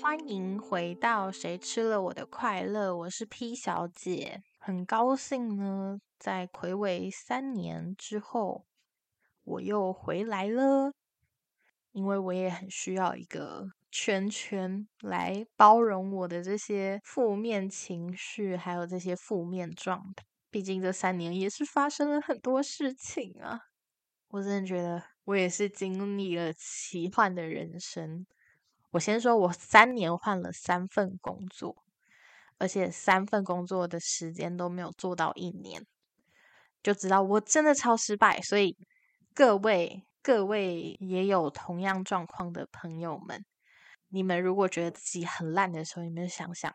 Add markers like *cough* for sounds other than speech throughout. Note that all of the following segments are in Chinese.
欢迎回到《谁吃了我的快乐》，我是 P 小姐，很高兴呢，在魁违三年之后，我又回来了，因为我也很需要一个圈圈来包容我的这些负面情绪，还有这些负面状态。毕竟这三年也是发生了很多事情啊，我真的觉得我也是经历了奇幻的人生。我先说，我三年换了三份工作，而且三份工作的时间都没有做到一年，就知道我真的超失败。所以各位各位也有同样状况的朋友们，你们如果觉得自己很烂的时候，你们想想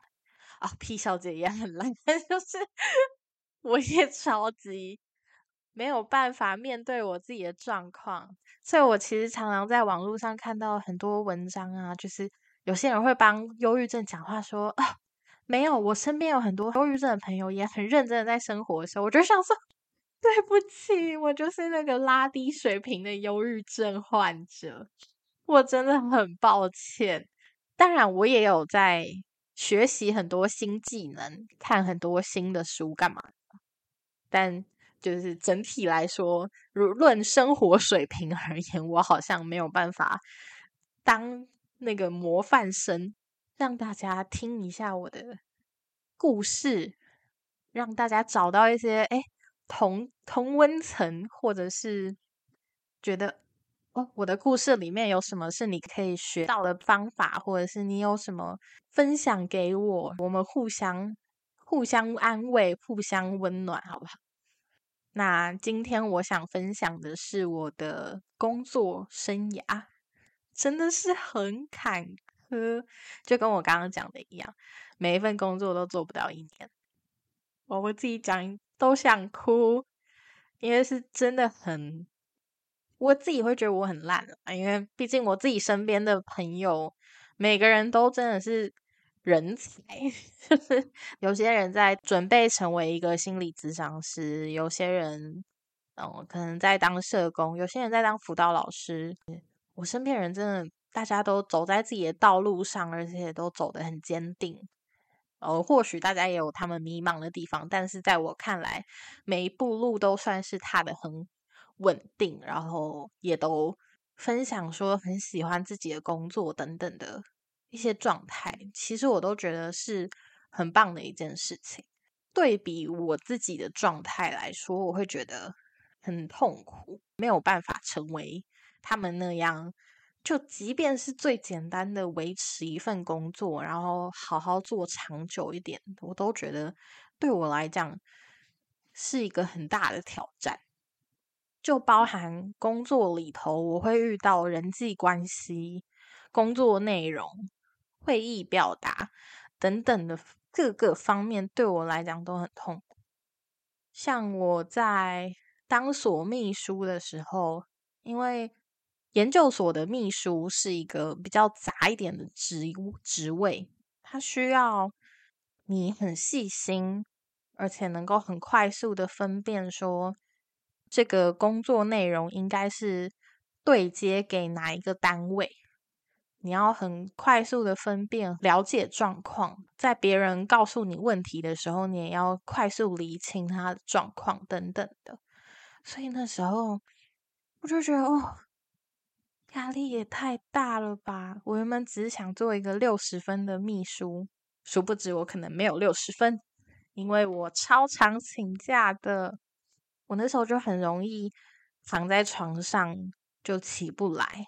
啊，P 小姐也很烂，*laughs* 就是我也超级。没有办法面对我自己的状况，所以我其实常常在网络上看到很多文章啊，就是有些人会帮忧郁症讲话，说啊，没有，我身边有很多忧郁症的朋友，也很认真的在生活的时候，我就想说，*laughs* 对不起，我就是那个拉低水平的忧郁症患者，我真的很抱歉。当然，我也有在学习很多新技能，看很多新的书，干嘛？但。就是整体来说，如论生活水平而言，我好像没有办法当那个模范生，让大家听一下我的故事，让大家找到一些哎同同温层，或者是觉得哦我的故事里面有什么是你可以学到的方法，或者是你有什么分享给我，我们互相互相安慰，互相温暖，好不好？那今天我想分享的是我的工作生涯，真的是很坎坷，就跟我刚刚讲的一样，每一份工作都做不到一年，我我自己讲都想哭，因为是真的很，我自己会觉得我很烂啊，因为毕竟我自己身边的朋友，每个人都真的是。人才 *laughs* 就是有些人在准备成为一个心理咨商师，有些人嗯可能在当社工，有些人在当辅导老师。我身边人真的大家都走在自己的道路上，而且都走得很坚定。呃，或许大家也有他们迷茫的地方，但是在我看来，每一步路都算是踏的很稳定，然后也都分享说很喜欢自己的工作等等的。一些状态，其实我都觉得是很棒的一件事情。对比我自己的状态来说，我会觉得很痛苦，没有办法成为他们那样。就即便是最简单的维持一份工作，然后好好做长久一点，我都觉得对我来讲是一个很大的挑战。就包含工作里头，我会遇到人际关系、工作内容。会议表达等等的各个方面，对我来讲都很痛苦。像我在当所秘书的时候，因为研究所的秘书是一个比较杂一点的职职位，它需要你很细心，而且能够很快速的分辨说这个工作内容应该是对接给哪一个单位。你要很快速的分辨、了解状况，在别人告诉你问题的时候，你也要快速理清他的状况等等的。所以那时候我就觉得，哦，压力也太大了吧！我原本只是想做一个六十分的秘书，殊不知我可能没有六十分，因为我超常请假的。我那时候就很容易躺在床上就起不来，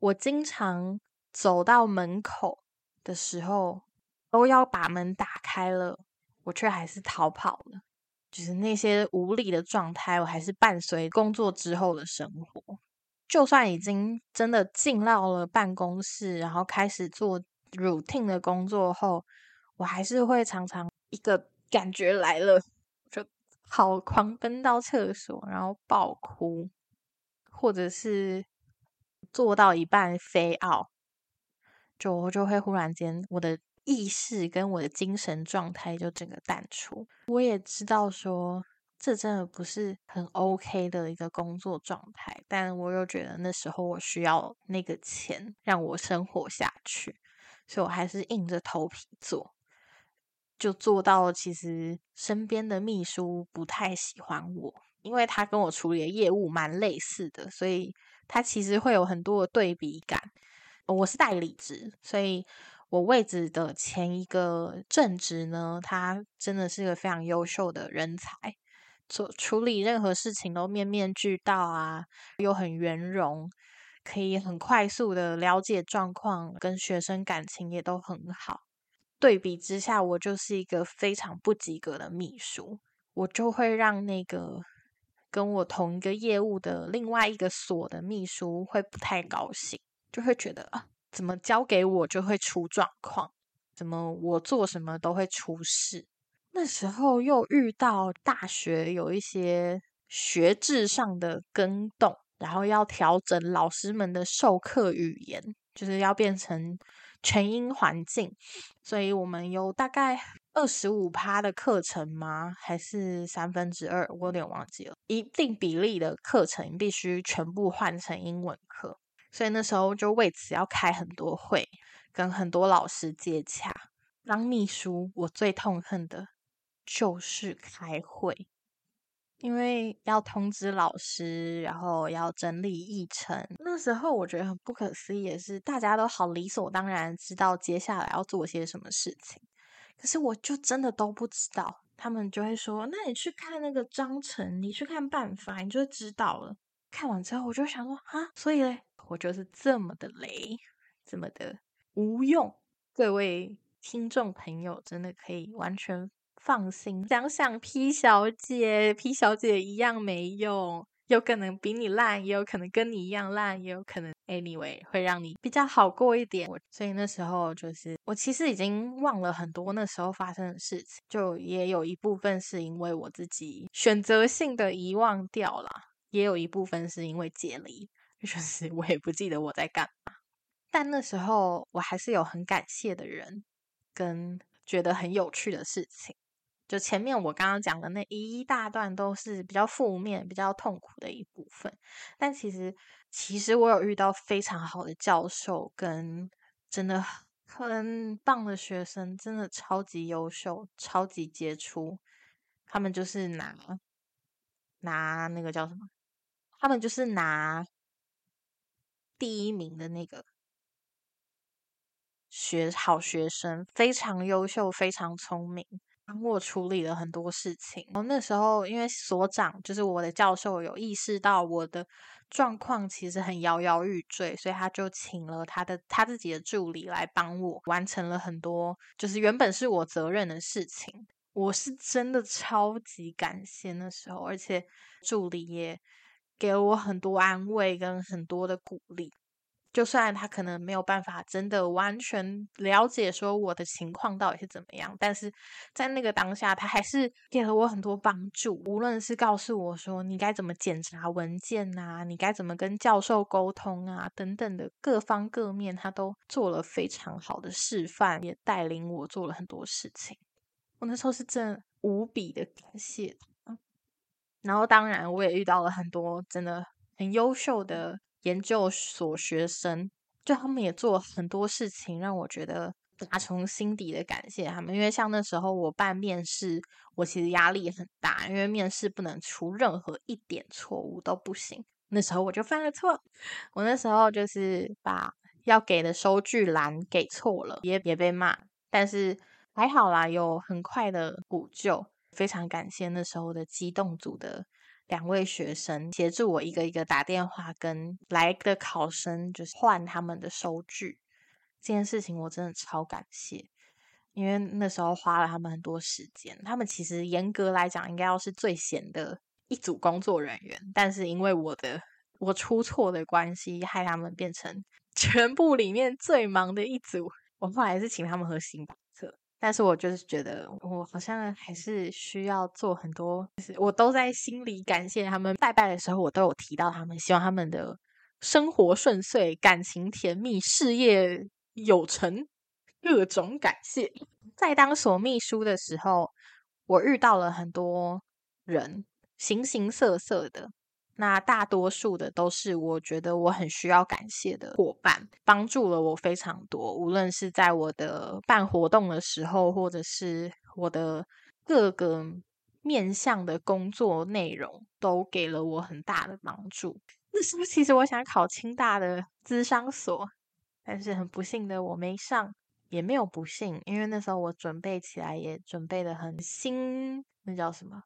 我经常。走到门口的时候，都要把门打开了，我却还是逃跑了。就是那些无力的状态，我还是伴随工作之后的生活。就算已经真的进到了办公室，然后开始做 routine 的工作后，我还是会常常一个感觉来了，就好狂奔到厕所，然后爆哭，或者是做到一半飞傲。就我就会忽然间，我的意识跟我的精神状态就整个淡出。我也知道说，这真的不是很 OK 的一个工作状态，但我又觉得那时候我需要那个钱让我生活下去，所以我还是硬着头皮做，就做到其实身边的秘书不太喜欢我，因为他跟我处理的业务蛮类似的，所以他其实会有很多的对比感。我是代理职，所以我位置的前一个正职呢，他真的是个非常优秀的人才，做处理任何事情都面面俱到啊，又很圆融，可以很快速的了解状况，跟学生感情也都很好。对比之下，我就是一个非常不及格的秘书，我就会让那个跟我同一个业务的另外一个所的秘书会不太高兴。就会觉得啊，怎么交给我就会出状况？怎么我做什么都会出事？那时候又遇到大学有一些学制上的更动，然后要调整老师们的授课语言，就是要变成全英环境，所以我们有大概二十五趴的课程吗？还是三分之二？我有点忘记了。一定比例的课程必须全部换成英文课。所以那时候就为此要开很多会，跟很多老师接洽。当秘书，我最痛恨的就是开会，因为要通知老师，然后要整理议程。那时候我觉得很不可思议也是，大家都好理所当然知道接下来要做些什么事情，可是我就真的都不知道。他们就会说：“那你去看那个章程，你去看办法，你就知道了。”看完之后，我就想说：“啊，所以嘞。”我就是这么的雷，这么的无用。各位听众朋友，真的可以完全放心。想想 P 小姐，P 小姐一样没用，有可能比你烂，也有可能跟你一样烂，也有可能 anyway 会让你比较好过一点。所以那时候就是我其实已经忘了很多那时候发生的事情，就也有一部分是因为我自己选择性的遗忘掉了，也有一部分是因为解离。*laughs* 就是我也不记得我在干嘛，但那时候我还是有很感谢的人，跟觉得很有趣的事情。就前面我刚刚讲的那一大段都是比较负面、比较痛苦的一部分，但其实其实我有遇到非常好的教授，跟真的很棒的学生，真的超级优秀、超级杰出。他们就是拿拿那个叫什么？他们就是拿。第一名的那个学好学生，非常优秀，非常聪明，帮我处理了很多事情。我那时候，因为所长就是我的教授，有意识到我的状况其实很摇摇欲坠，所以他就请了他的他自己的助理来帮我完成了很多，就是原本是我责任的事情。我是真的超级感谢那时候，而且助理也。给了我很多安慰跟很多的鼓励，就算他可能没有办法真的完全了解说我的情况到底是怎么样，但是在那个当下，他还是给了我很多帮助。无论是告诉我说你该怎么检查文件啊，你该怎么跟教授沟通啊，等等的各方各面，他都做了非常好的示范，也带领我做了很多事情。我那时候是真无比的感谢。然后，当然，我也遇到了很多真的很优秀的研究所学生，就他们也做很多事情，让我觉得打从心底的感谢他们。因为像那时候我办面试，我其实压力很大，因为面试不能出任何一点错误都不行。那时候我就犯了错，我那时候就是把要给的收据栏给错了，也也被骂，但是还好啦，有很快的补救。非常感谢那时候的机动组的两位学生协助我一个一个打电话跟来的考生，就是换他们的收据。这件事情我真的超感谢，因为那时候花了他们很多时间。他们其实严格来讲应该要是最闲的一组工作人员，但是因为我的我出错的关系，害他们变成全部里面最忙的一组。我后来还是请他们喝星巴。但是我就是觉得，我好像还是需要做很多，就是我都在心里感谢他们。拜拜的时候，我都有提到他们，希望他们的生活顺遂、感情甜蜜、事业有成，各种感谢。在当所秘书的时候，我遇到了很多人，形形色色的。那大多数的都是我觉得我很需要感谢的伙伴，帮助了我非常多。无论是在我的办活动的时候，或者是我的各个面向的工作内容，都给了我很大的帮助。那时候其实我想考清大的资商所，但是很不幸的我没上，也没有不幸，因为那时候我准备起来也准备的很心，那叫什么？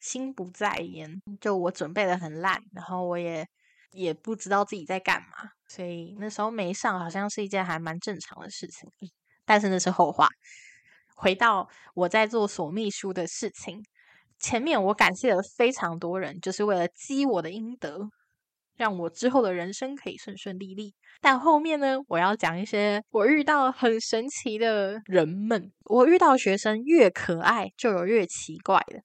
心不在焉，就我准备的很烂，然后我也也不知道自己在干嘛，所以那时候没上，好像是一件还蛮正常的事情。但是那是后话。回到我在做所秘书的事情，前面我感谢了非常多人，就是为了积我的阴德，让我之后的人生可以顺顺利利。但后面呢，我要讲一些我遇到很神奇的人们。我遇到学生越可爱，就有越奇怪的。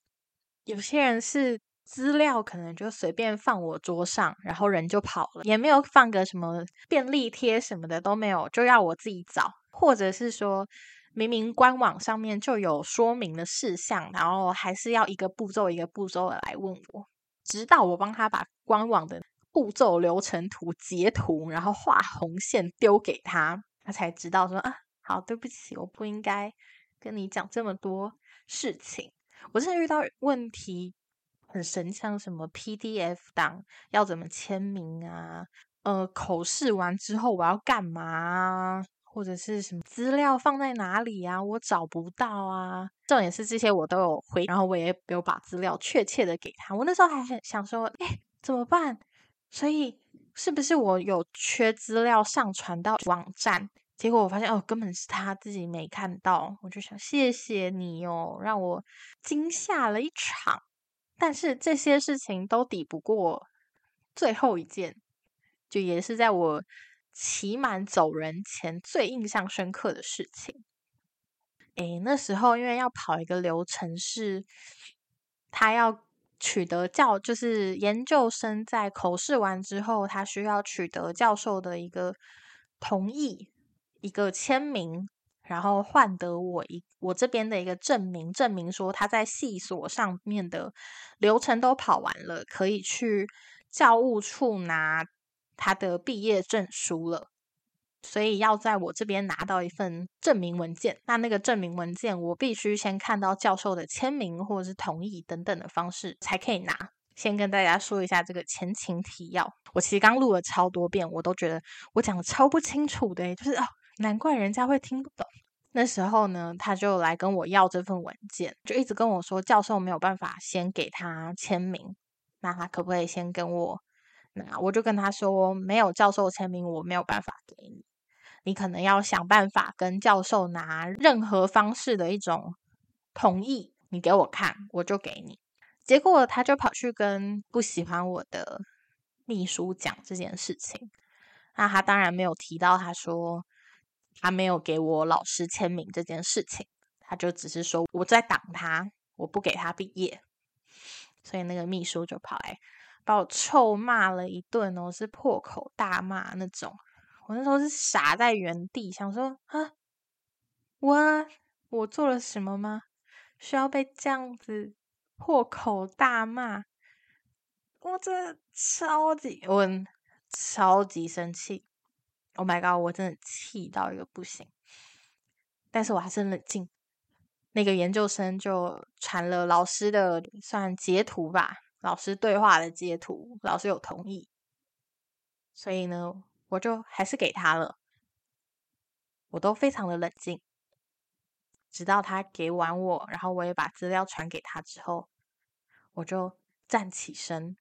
有些人是资料可能就随便放我桌上，然后人就跑了，也没有放个什么便利贴什么的都没有，就要我自己找，或者是说明明官网上面就有说明的事项，然后还是要一个步骤一个步骤的来问我，直到我帮他把官网的步骤流程图截图，然后画红线丢给他，他才知道说啊，好，对不起，我不应该跟你讲这么多事情。我现在遇到问题很神，像什么 PDF 档要怎么签名啊？呃，口试完之后我要干嘛？或者是什么资料放在哪里啊？我找不到啊！重点是这些我都有回，然后我也有把资料确切的给他。我那时候还很想说，哎，怎么办？所以是不是我有缺资料上传到网站？结果我发现哦，根本是他自己没看到。我就想谢谢你哦，让我惊吓了一场。但是这些事情都抵不过最后一件，就也是在我骑满走人前最印象深刻的事情。诶，那时候因为要跑一个流程，是他要取得教，就是研究生在口试完之后，他需要取得教授的一个同意。一个签名，然后换得我一我这边的一个证明，证明说他在系所上面的流程都跑完了，可以去教务处拿他的毕业证书了。所以要在我这边拿到一份证明文件，那那个证明文件我必须先看到教授的签名或者是同意等等的方式才可以拿。先跟大家说一下这个前情提要，我其实刚录了超多遍，我都觉得我讲的超不清楚的，就是哦。难怪人家会听不懂。那时候呢，他就来跟我要这份文件，就一直跟我说，教授没有办法先给他签名，那他可不可以先跟我？那我就跟他说，没有教授签名，我没有办法给你。你可能要想办法跟教授拿任何方式的一种同意，你给我看，我就给你。结果他就跑去跟不喜欢我的秘书讲这件事情。那他当然没有提到，他说。他没有给我老师签名这件事情，他就只是说我在挡他，我不给他毕业，所以那个秘书就跑来把我臭骂了一顿哦，是破口大骂那种。我那时候是傻在原地，想说啊，我我做了什么吗？需要被这样子破口大骂？我真的超级我超级生气。Oh my god！我真的气到一个不行，但是我还是冷静。那个研究生就传了老师的算截图吧，老师对话的截图，老师有同意，所以呢，我就还是给他了。我都非常的冷静，直到他给完我，然后我也把资料传给他之后，我就站起身。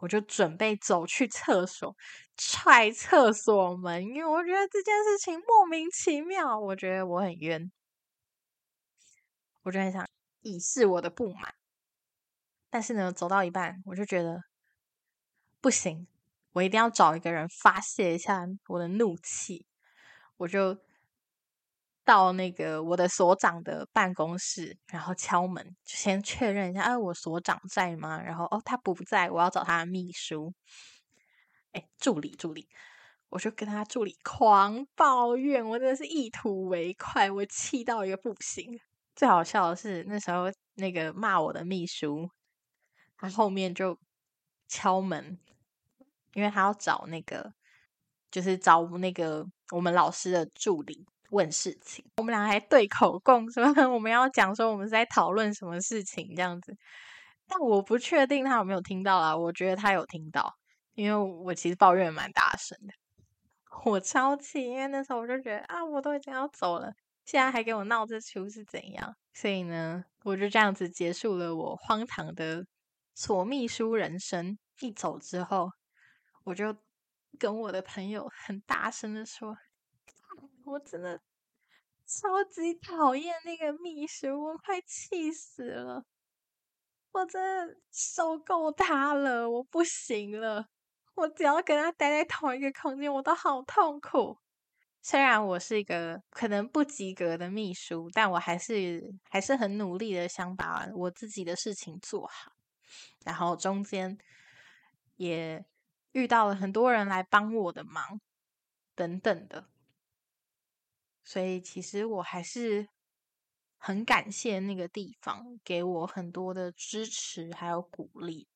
我就准备走去厕所，踹厕所门，因为我觉得这件事情莫名其妙，我觉得我很冤，我就很想以示我的不满。但是呢，走到一半，我就觉得不行，我一定要找一个人发泄一下我的怒气，我就。到那个我的所长的办公室，然后敲门，先确认一下，哎，我所长在吗？然后哦，他不在，我要找他的秘书，哎，助理，助理，我就跟他助理狂抱怨，我真的是一吐为快，我气到一个不行。最好笑的是，那时候那个骂我的秘书，他后面就敲门，因为他要找那个，就是找那个我们老师的助理问事情。我们俩还对口供，说 *laughs* 我们要讲说我们是在讨论什么事情这样子。但我不确定他有没有听到啊，我觉得他有听到，因为我其实抱怨蛮大声的，我超气，因为那时候我就觉得啊，我都已经要走了，现在还给我闹这出是怎样？所以呢，我就这样子结束了我荒唐的索秘书人生。一走之后，我就跟我的朋友很大声的说：“我真的超级讨厌那个秘书，我快气死了。”我真的受够他了，我不行了。我只要跟他待在同一个空间，我都好痛苦。虽然我是一个可能不及格的秘书，但我还是还是很努力的想把我自己的事情做好。然后中间也遇到了很多人来帮我的忙，等等的。所以其实我还是。很感谢那个地方给我很多的支持还有鼓励。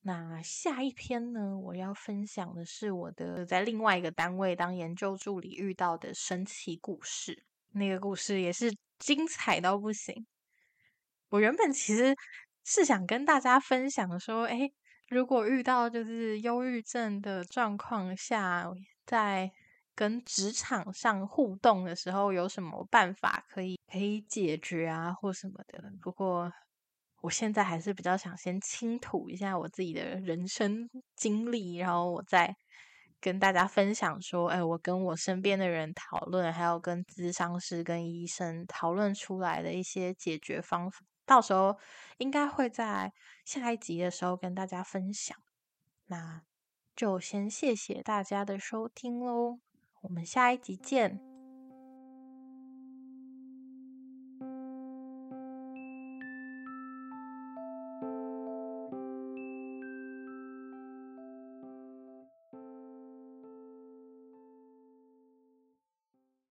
那下一篇呢，我要分享的是我的在另外一个单位当研究助理遇到的神奇故事。那个故事也是精彩到不行。我原本其实是想跟大家分享说，哎，如果遇到就是忧郁症的状况下，在跟职场上互动的时候，有什么办法可以可以解决啊，或什么的？不过我现在还是比较想先倾吐一下我自己的人生经历，然后我再跟大家分享说，哎，我跟我身边的人讨论，还有跟咨商师、跟医生讨论出来的一些解决方法，到时候应该会在下一集的时候跟大家分享。那就先谢谢大家的收听喽。我们下一集见。